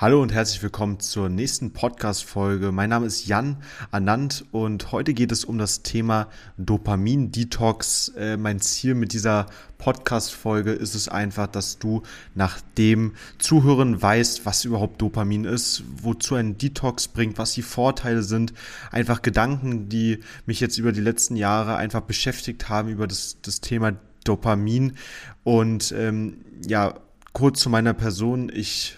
Hallo und herzlich willkommen zur nächsten Podcast-Folge. Mein Name ist Jan Anand und heute geht es um das Thema Dopamin-Detox. Äh, mein Ziel mit dieser Podcast-Folge ist es einfach, dass du nach dem Zuhören weißt, was überhaupt Dopamin ist, wozu ein Detox bringt, was die Vorteile sind. Einfach Gedanken, die mich jetzt über die letzten Jahre einfach beschäftigt haben über das, das Thema Dopamin. Und ähm, ja, kurz zu meiner Person. Ich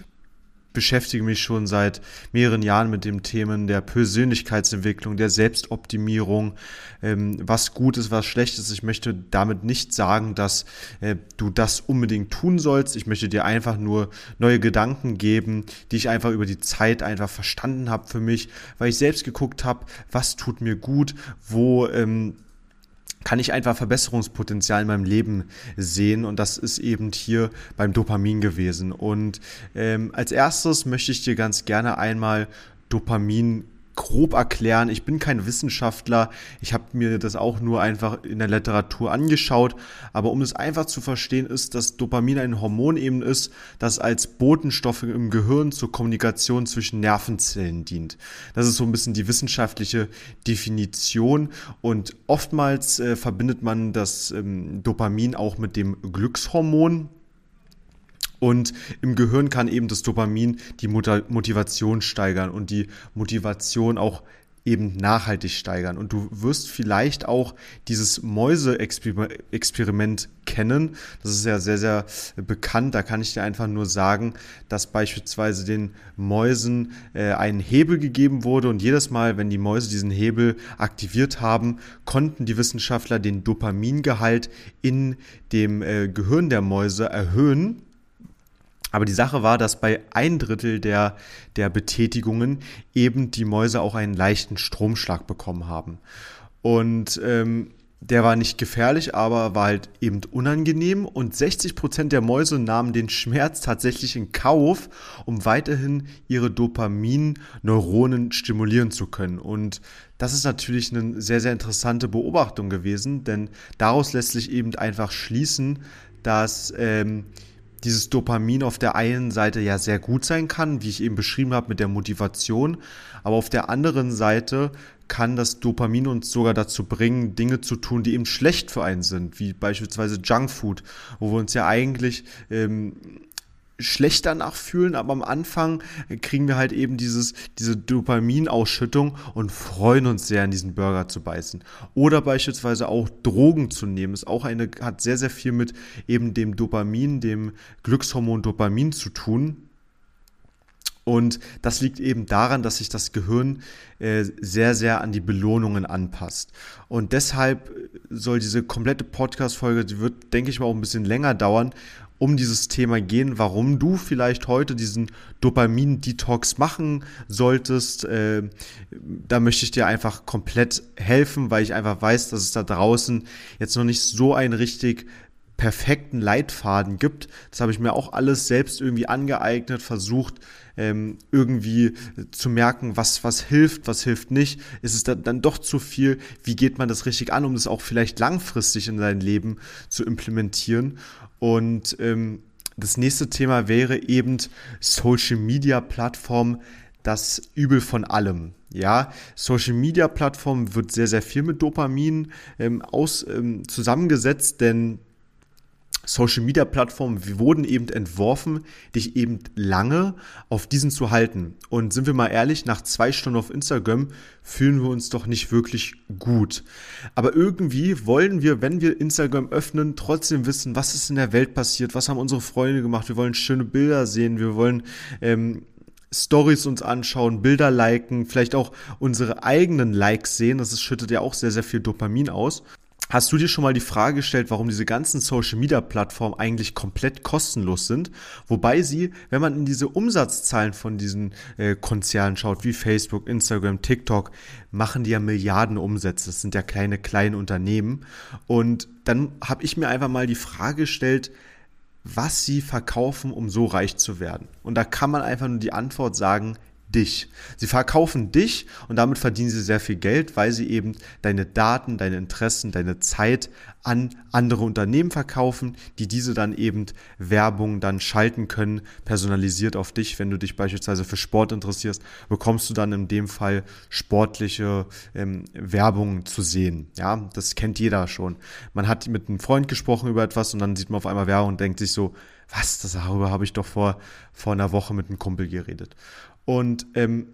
beschäftige mich schon seit mehreren Jahren mit dem Themen der Persönlichkeitsentwicklung, der Selbstoptimierung, ähm, was gut ist, was schlecht ist. Ich möchte damit nicht sagen, dass äh, du das unbedingt tun sollst. Ich möchte dir einfach nur neue Gedanken geben, die ich einfach über die Zeit einfach verstanden habe für mich, weil ich selbst geguckt habe, was tut mir gut, wo ähm, kann ich einfach Verbesserungspotenzial in meinem Leben sehen und das ist eben hier beim Dopamin gewesen. Und ähm, als erstes möchte ich dir ganz gerne einmal Dopamin grob erklären. Ich bin kein Wissenschaftler. Ich habe mir das auch nur einfach in der Literatur angeschaut. Aber um es einfach zu verstehen, ist, dass Dopamin ein Hormon eben ist, das als Botenstoffe im Gehirn zur Kommunikation zwischen Nervenzellen dient. Das ist so ein bisschen die wissenschaftliche Definition. Und oftmals äh, verbindet man das ähm, Dopamin auch mit dem Glückshormon. Und im Gehirn kann eben das Dopamin die Motivation steigern und die Motivation auch eben nachhaltig steigern. Und du wirst vielleicht auch dieses Mäuse-Experiment kennen. Das ist ja sehr, sehr bekannt. Da kann ich dir einfach nur sagen, dass beispielsweise den Mäusen äh, ein Hebel gegeben wurde und jedes Mal, wenn die Mäuse diesen Hebel aktiviert haben, konnten die Wissenschaftler den Dopamingehalt in dem äh, Gehirn der Mäuse erhöhen aber die Sache war, dass bei ein Drittel der, der Betätigungen eben die Mäuse auch einen leichten Stromschlag bekommen haben. Und ähm, der war nicht gefährlich, aber war halt eben unangenehm. Und 60 Prozent der Mäuse nahmen den Schmerz tatsächlich in Kauf, um weiterhin ihre Dopamin-Neuronen stimulieren zu können. Und das ist natürlich eine sehr, sehr interessante Beobachtung gewesen, denn daraus lässt sich eben einfach schließen, dass ähm, dieses Dopamin auf der einen Seite ja sehr gut sein kann, wie ich eben beschrieben habe mit der Motivation, aber auf der anderen Seite kann das Dopamin uns sogar dazu bringen, Dinge zu tun, die eben schlecht für einen sind, wie beispielsweise Junkfood, wo wir uns ja eigentlich ähm, schlecht danach fühlen, aber am Anfang kriegen wir halt eben dieses, diese Dopaminausschüttung und freuen uns sehr, in diesen Burger zu beißen. Oder beispielsweise auch Drogen zu nehmen, ist auch eine, hat sehr, sehr viel mit eben dem Dopamin, dem Glückshormon Dopamin zu tun. Und das liegt eben daran, dass sich das Gehirn äh, sehr, sehr an die Belohnungen anpasst. Und deshalb soll diese komplette Podcast-Folge, die wird, denke ich mal, auch ein bisschen länger dauern, um dieses Thema gehen, warum du vielleicht heute diesen Dopamin-Detox machen solltest. Äh, da möchte ich dir einfach komplett helfen, weil ich einfach weiß, dass es da draußen jetzt noch nicht so ein richtig perfekten Leitfaden gibt. Das habe ich mir auch alles selbst irgendwie angeeignet, versucht ähm, irgendwie zu merken, was, was hilft, was hilft nicht. Ist es dann, doch zu viel? Wie geht man das richtig an, um das auch vielleicht langfristig in sein Leben zu implementieren? Und ähm, das nächste Thema wäre eben Social Media Plattform, das Übel von allem. Ja, Social Media Plattform wird sehr, sehr viel mit Dopamin ähm, aus, ähm, zusammengesetzt, denn Social Media Plattformen wurden eben entworfen, dich eben lange auf diesen zu halten. Und sind wir mal ehrlich, nach zwei Stunden auf Instagram fühlen wir uns doch nicht wirklich gut. Aber irgendwie wollen wir, wenn wir Instagram öffnen, trotzdem wissen, was ist in der Welt passiert, was haben unsere Freunde gemacht. Wir wollen schöne Bilder sehen, wir wollen ähm, Stories uns anschauen, Bilder liken, vielleicht auch unsere eigenen Likes sehen. Das schüttet ja auch sehr, sehr viel Dopamin aus. Hast du dir schon mal die Frage gestellt, warum diese ganzen Social Media Plattformen eigentlich komplett kostenlos sind? Wobei sie, wenn man in diese Umsatzzahlen von diesen äh, Konzernen schaut, wie Facebook, Instagram, TikTok, machen die ja Milliarden Umsätze. Das sind ja kleine, kleine Unternehmen. Und dann habe ich mir einfach mal die Frage gestellt, was sie verkaufen, um so reich zu werden. Und da kann man einfach nur die Antwort sagen, dich. Sie verkaufen dich und damit verdienen sie sehr viel Geld, weil sie eben deine Daten, deine Interessen, deine Zeit an andere Unternehmen verkaufen, die diese dann eben Werbung dann schalten können, personalisiert auf dich. Wenn du dich beispielsweise für Sport interessierst, bekommst du dann in dem Fall sportliche ähm, Werbung zu sehen. Ja, das kennt jeder schon. Man hat mit einem Freund gesprochen über etwas und dann sieht man auf einmal Werbung und denkt sich so, was, darüber habe ich doch vor, vor einer Woche mit einem Kumpel geredet. Und ähm,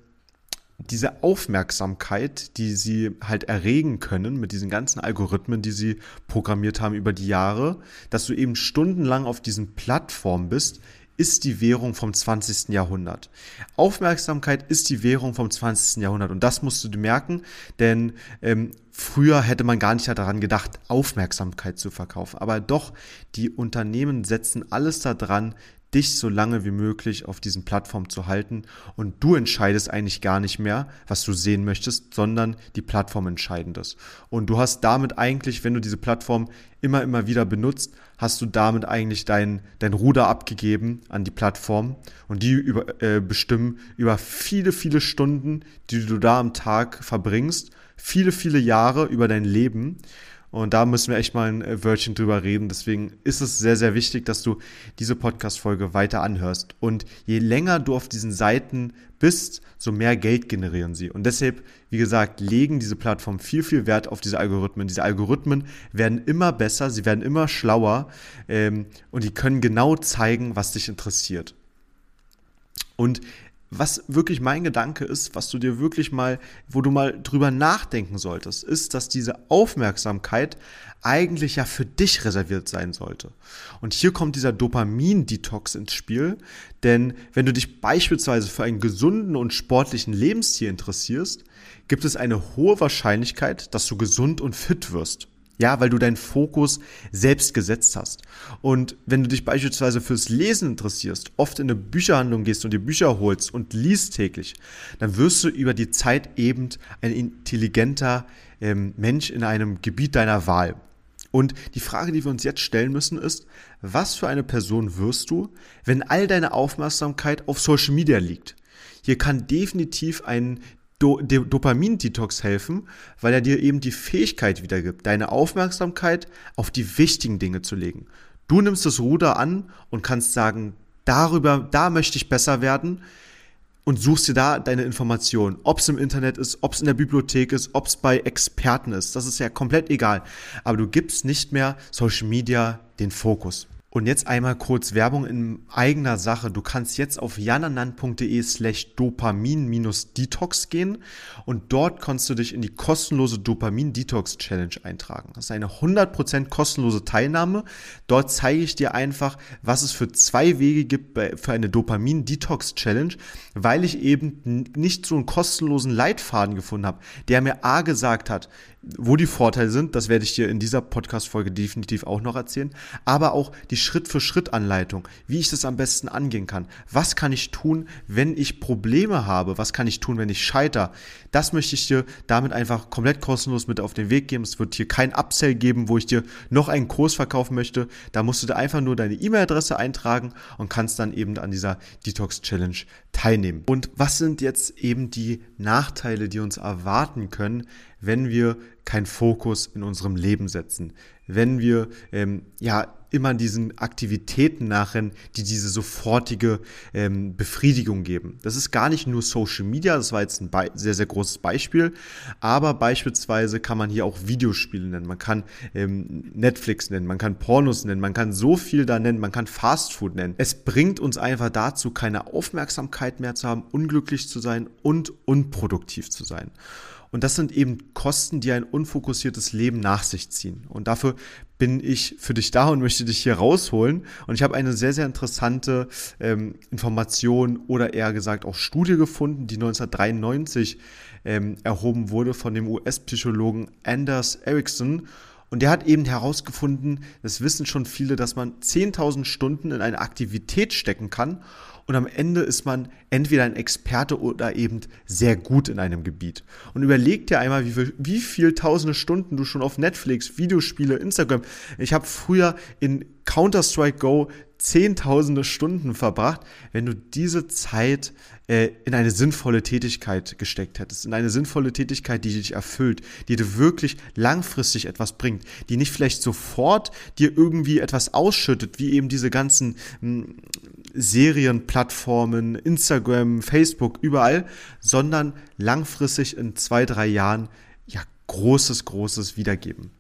diese Aufmerksamkeit, die sie halt erregen können mit diesen ganzen Algorithmen, die sie programmiert haben über die Jahre, dass du eben stundenlang auf diesen Plattformen bist, ist die Währung vom 20. Jahrhundert. Aufmerksamkeit ist die Währung vom 20. Jahrhundert und das musst du merken, denn ähm, früher hätte man gar nicht daran gedacht, Aufmerksamkeit zu verkaufen. Aber doch, die Unternehmen setzen alles daran, dich so lange wie möglich auf diesen Plattformen zu halten und du entscheidest eigentlich gar nicht mehr, was du sehen möchtest, sondern die Plattform entscheidet es. Und du hast damit eigentlich, wenn du diese Plattform immer, immer wieder benutzt, hast du damit eigentlich dein, dein Ruder abgegeben an die Plattform und die über, äh, bestimmen über viele, viele Stunden, die du da am Tag verbringst, viele, viele Jahre über dein Leben. Und da müssen wir echt mal ein äh, Wörtchen drüber reden. Deswegen ist es sehr, sehr wichtig, dass du diese Podcast-Folge weiter anhörst. Und je länger du auf diesen Seiten bist, so mehr Geld generieren sie. Und deshalb, wie gesagt, legen diese Plattformen viel, viel Wert auf diese Algorithmen. Diese Algorithmen werden immer besser, sie werden immer schlauer ähm, und die können genau zeigen, was dich interessiert. Und was wirklich mein Gedanke ist, was du dir wirklich mal, wo du mal drüber nachdenken solltest, ist, dass diese Aufmerksamkeit eigentlich ja für dich reserviert sein sollte. Und hier kommt dieser Dopamin-Detox ins Spiel, denn wenn du dich beispielsweise für einen gesunden und sportlichen Lebensstil interessierst, gibt es eine hohe Wahrscheinlichkeit, dass du gesund und fit wirst. Ja, weil du deinen Fokus selbst gesetzt hast. Und wenn du dich beispielsweise fürs Lesen interessierst, oft in eine Bücherhandlung gehst und dir Bücher holst und liest täglich, dann wirst du über die Zeit eben ein intelligenter ähm, Mensch in einem Gebiet deiner Wahl. Und die Frage, die wir uns jetzt stellen müssen, ist, was für eine Person wirst du, wenn all deine Aufmerksamkeit auf Social Media liegt? Hier kann definitiv ein Do Dopamin-Detox helfen, weil er dir eben die Fähigkeit wiedergibt, deine Aufmerksamkeit auf die wichtigen Dinge zu legen. Du nimmst das Ruder an und kannst sagen, darüber, da möchte ich besser werden und suchst dir da deine Informationen. Ob es im Internet ist, ob es in der Bibliothek ist, ob es bei Experten ist, das ist ja komplett egal. Aber du gibst nicht mehr Social Media den Fokus. Und jetzt einmal kurz Werbung in eigener Sache. Du kannst jetzt auf jananand.de slash dopamin-detox gehen und dort kannst du dich in die kostenlose Dopamin-Detox-Challenge eintragen. Das ist eine 100% kostenlose Teilnahme. Dort zeige ich dir einfach, was es für zwei Wege gibt für eine Dopamin-Detox-Challenge, weil ich eben nicht so einen kostenlosen Leitfaden gefunden habe, der mir A gesagt hat, wo die Vorteile sind, das werde ich dir in dieser Podcast-Folge definitiv auch noch erzählen, aber auch die Schritt-für-Schritt-Anleitung, wie ich das am besten angehen kann. Was kann ich tun, wenn ich Probleme habe? Was kann ich tun, wenn ich scheiter? Das möchte ich dir damit einfach komplett kostenlos mit auf den Weg geben. Es wird hier kein Upsell geben, wo ich dir noch einen Kurs verkaufen möchte. Da musst du dir einfach nur deine E-Mail-Adresse eintragen und kannst dann eben an dieser Detox-Challenge teilnehmen. Und was sind jetzt eben die Nachteile, die uns erwarten können, wenn wir keinen Fokus in unserem Leben setzen, wenn wir ähm, ja immer diesen Aktivitäten nachrennen, die diese sofortige ähm, Befriedigung geben. Das ist gar nicht nur Social Media, das war jetzt ein sehr, sehr großes Beispiel, aber beispielsweise kann man hier auch Videospiele nennen, man kann ähm, Netflix nennen, man kann Pornos nennen, man kann so viel da nennen, man kann Fastfood nennen. Es bringt uns einfach dazu, keine Aufmerksamkeit mehr zu haben, unglücklich zu sein und unproduktiv zu sein. Und das sind eben Kosten, die ein unfokussiertes Leben nach sich ziehen. Und dafür bin ich für dich da und möchte dich hier rausholen. Und ich habe eine sehr, sehr interessante ähm, Information oder eher gesagt auch Studie gefunden, die 1993 ähm, erhoben wurde von dem US-Psychologen Anders Ericsson. Und der hat eben herausgefunden, das wissen schon viele, dass man 10.000 Stunden in eine Aktivität stecken kann und am Ende ist man entweder ein Experte oder eben sehr gut in einem Gebiet. Und überleg dir einmal, wie viel, wie viel tausende Stunden du schon auf Netflix, Videospiele, Instagram. Ich habe früher in Counter-Strike Go zehntausende Stunden verbracht, wenn du diese Zeit äh, in eine sinnvolle Tätigkeit gesteckt hättest, in eine sinnvolle Tätigkeit, die dich erfüllt, die dir wirklich langfristig etwas bringt, die nicht vielleicht sofort dir irgendwie etwas ausschüttet, wie eben diese ganzen hm, Serienplattformen, Instagram, Facebook, überall, sondern langfristig in zwei, drei Jahren ja großes, großes Wiedergeben.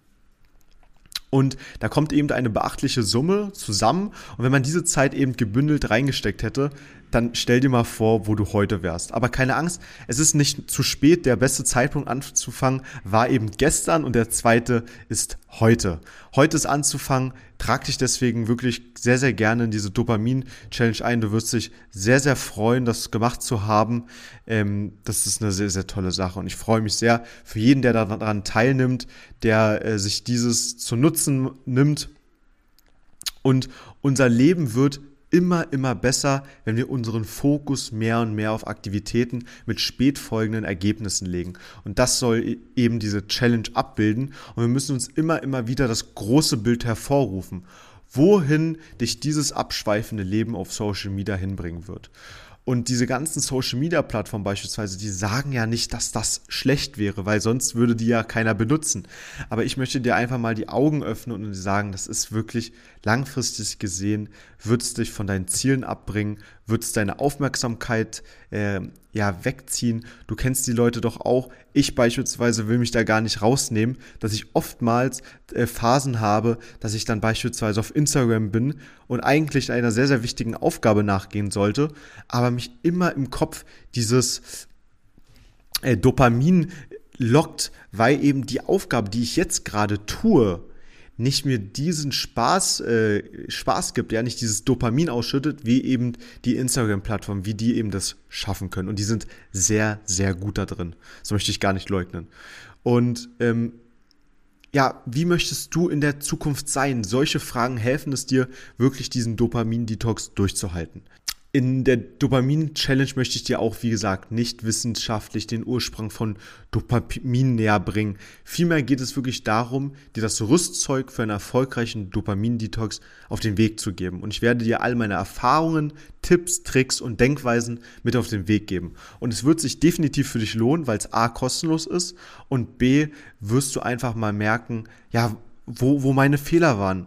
Und da kommt eben eine beachtliche Summe zusammen. Und wenn man diese Zeit eben gebündelt reingesteckt hätte, dann stell dir mal vor, wo du heute wärst. Aber keine Angst, es ist nicht zu spät. Der beste Zeitpunkt anzufangen war eben gestern und der zweite ist heute. Heute ist anzufangen. Trag dich deswegen wirklich sehr, sehr gerne in diese Dopamin-Challenge ein. Du wirst dich sehr, sehr freuen, das gemacht zu haben. Ähm, das ist eine sehr, sehr tolle Sache und ich freue mich sehr für jeden, der daran teilnimmt, der äh, sich dieses zu nutzen nimmt. Und unser Leben wird immer, immer besser, wenn wir unseren Fokus mehr und mehr auf Aktivitäten mit spätfolgenden Ergebnissen legen. Und das soll e-, eben diese Challenge abbilden. Und wir müssen uns immer, immer wieder das große Bild hervorrufen, wohin dich dieses abschweifende Leben auf Social Media hinbringen wird. Und diese ganzen Social Media Plattformen beispielsweise, die sagen ja nicht, dass das schlecht wäre, weil sonst würde die ja keiner benutzen. Aber ich möchte dir einfach mal die Augen öffnen und sagen, das ist wirklich langfristig gesehen, wird es dich von deinen Zielen abbringen, wird es deine Aufmerksamkeit äh, ja wegziehen. Du kennst die Leute doch auch. Ich beispielsweise will mich da gar nicht rausnehmen, dass ich oftmals äh, Phasen habe, dass ich dann beispielsweise auf Instagram bin und eigentlich einer sehr, sehr wichtigen Aufgabe nachgehen sollte, aber mich immer im Kopf dieses äh, Dopamin lockt, weil eben die Aufgabe, die ich jetzt gerade tue, nicht mir diesen Spaß, äh, Spaß gibt, ja, nicht dieses Dopamin ausschüttet, wie eben die Instagram-Plattform, wie die eben das schaffen können. Und die sind sehr, sehr gut da drin. Das möchte ich gar nicht leugnen. Und ähm, ja, wie möchtest du in der Zukunft sein? Solche Fragen helfen es dir, wirklich diesen Dopamin-Detox durchzuhalten. In der Dopamin-Challenge möchte ich dir auch, wie gesagt, nicht wissenschaftlich den Ursprung von Dopamin näher bringen. Vielmehr geht es wirklich darum, dir das Rüstzeug für einen erfolgreichen Dopamin-Detox auf den Weg zu geben. Und ich werde dir all meine Erfahrungen, Tipps, Tricks und Denkweisen mit auf den Weg geben. Und es wird sich definitiv für dich lohnen, weil es A kostenlos ist und B wirst du einfach mal merken, ja, wo, wo meine Fehler waren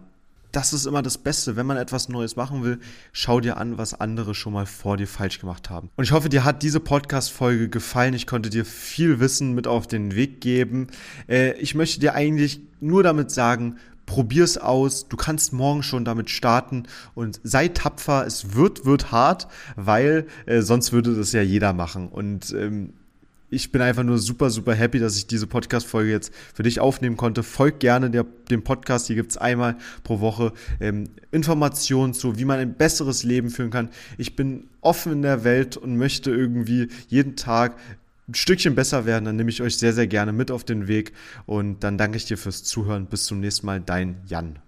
das ist immer das Beste. Wenn man etwas Neues machen will, schau dir an, was andere schon mal vor dir falsch gemacht haben. Und ich hoffe, dir hat diese Podcast-Folge gefallen. Ich konnte dir viel Wissen mit auf den Weg geben. Äh, ich möchte dir eigentlich nur damit sagen, probier's aus. Du kannst morgen schon damit starten und sei tapfer. Es wird, wird hart, weil äh, sonst würde das ja jeder machen. Und ähm, ich bin einfach nur super, super happy, dass ich diese Podcast-Folge jetzt für dich aufnehmen konnte. Folg gerne der, dem Podcast. Hier gibt's einmal pro Woche ähm, Informationen zu, wie man ein besseres Leben führen kann. Ich bin offen in der Welt und möchte irgendwie jeden Tag ein Stückchen besser werden. Dann nehme ich euch sehr, sehr gerne mit auf den Weg. Und dann danke ich dir fürs Zuhören. Bis zum nächsten Mal. Dein Jan.